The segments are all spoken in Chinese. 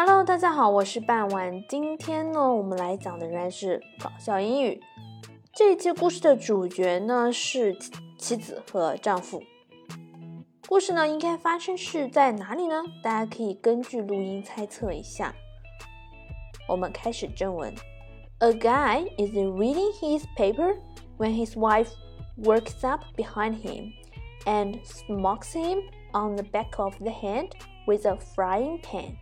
Hello，大家好，我是半晚。今天呢，我们来讲的仍然是搞笑英语。这一期故事的主角呢是妻子和丈夫。故事呢应该发生是在哪里呢？大家可以根据录音猜测一下。我们开始正文。A guy is reading his paper when his wife works up behind him and smacks him on the back of the hand with a frying pan.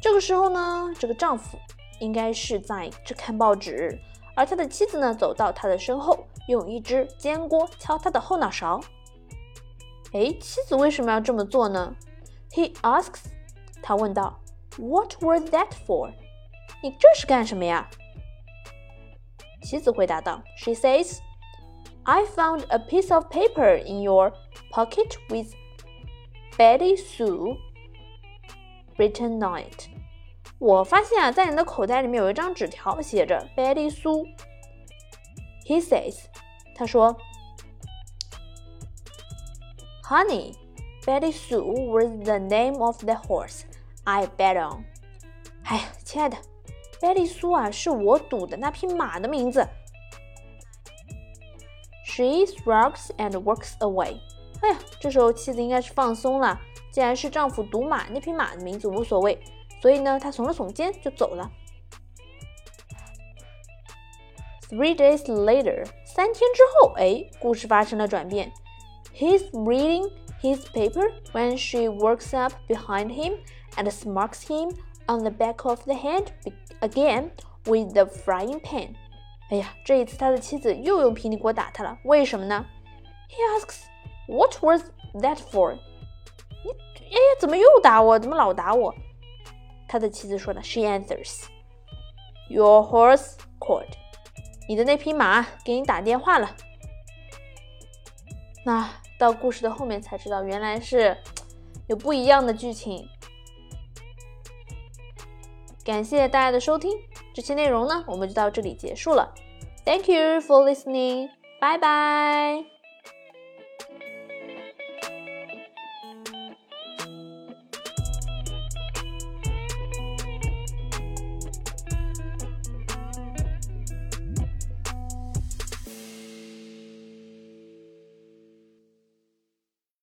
这个时候呢，这个丈夫应该是在这看报纸，而他的妻子呢走到他的身后，用一只煎锅敲他的后脑勺。哎，妻子为什么要这么做呢？He asks，他问道，What was that for？你这是干什么呀？妻子回答道，She says，I found a piece of paper in your pocket with Betty Sue written on it。我发现啊，在你的口袋里面有一张纸条，写着 Betty Sue。He says，他说。Honey, Betty Sue was the name of the horse I bet on. 哎呀，亲爱的，Betty 苏啊，是我赌的那匹马的名字。She shrugs and walks away. 哎呀，这时候妻子应该是放松了， 既然是丈夫赌马，那匹马的名字无所谓，所以呢，她耸了耸肩就走了。Three days later，三天之后，哎，故事发生了转变。He's reading his paper when she walks up behind him and smacks him on the back of the head again with the frying pan. 哎呀，这一次他的妻子又用平底锅打他了，为什么呢？He asks, "What was that for?" 哎，怎么又打我？怎么老打我？他的妻子说的，She answers, "Your horse called." 你的那匹马给你打电话了。那到故事的后面才知道，原来是有不一样的剧情。感谢大家的收听，这期内容呢，我们就到这里结束了。Thank you for listening，拜拜。